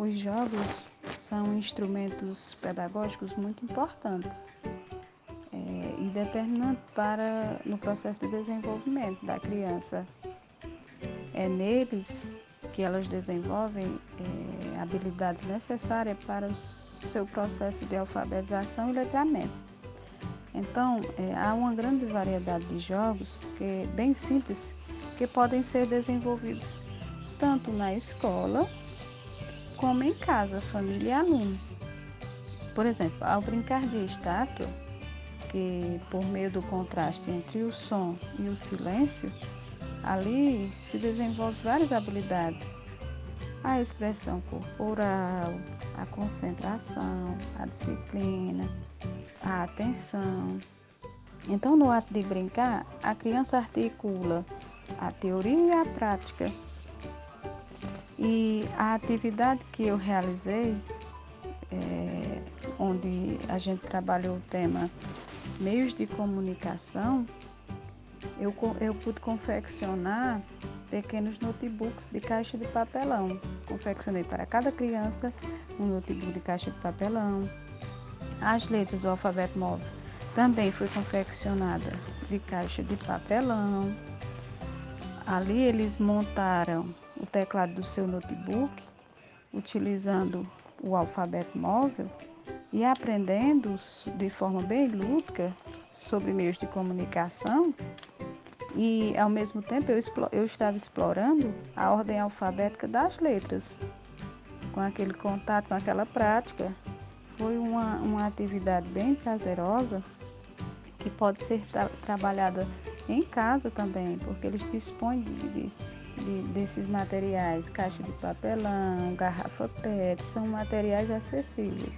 Os jogos são instrumentos pedagógicos muito importantes é, e determinantes para no processo de desenvolvimento da criança. É neles que elas desenvolvem é, habilidades necessárias para o seu processo de alfabetização e letramento. Então, é, há uma grande variedade de jogos que bem simples que podem ser desenvolvidos tanto na escola como em casa, família e aluno. Por exemplo, ao brincar de estátua, que por meio do contraste entre o som e o silêncio, ali se desenvolve várias habilidades. A expressão corporal, a concentração, a disciplina, a atenção. Então, no ato de brincar, a criança articula a teoria e a prática. E a atividade que eu realizei, é, onde a gente trabalhou o tema meios de comunicação, eu, eu pude confeccionar pequenos notebooks de caixa de papelão. Confeccionei para cada criança um notebook de caixa de papelão. As letras do alfabeto móvel também foi confeccionada de caixa de papelão. Ali eles montaram teclado do seu notebook utilizando o alfabeto móvel e aprendendo de forma bem lúdica sobre meios de comunicação e ao mesmo tempo eu, eu estava explorando a ordem alfabética das letras com aquele contato, com aquela prática. Foi uma, uma atividade bem prazerosa que pode ser tra trabalhada em casa também, porque eles dispõem de, de, de, desses materiais, caixa de papelão, garrafa PET, são materiais acessíveis.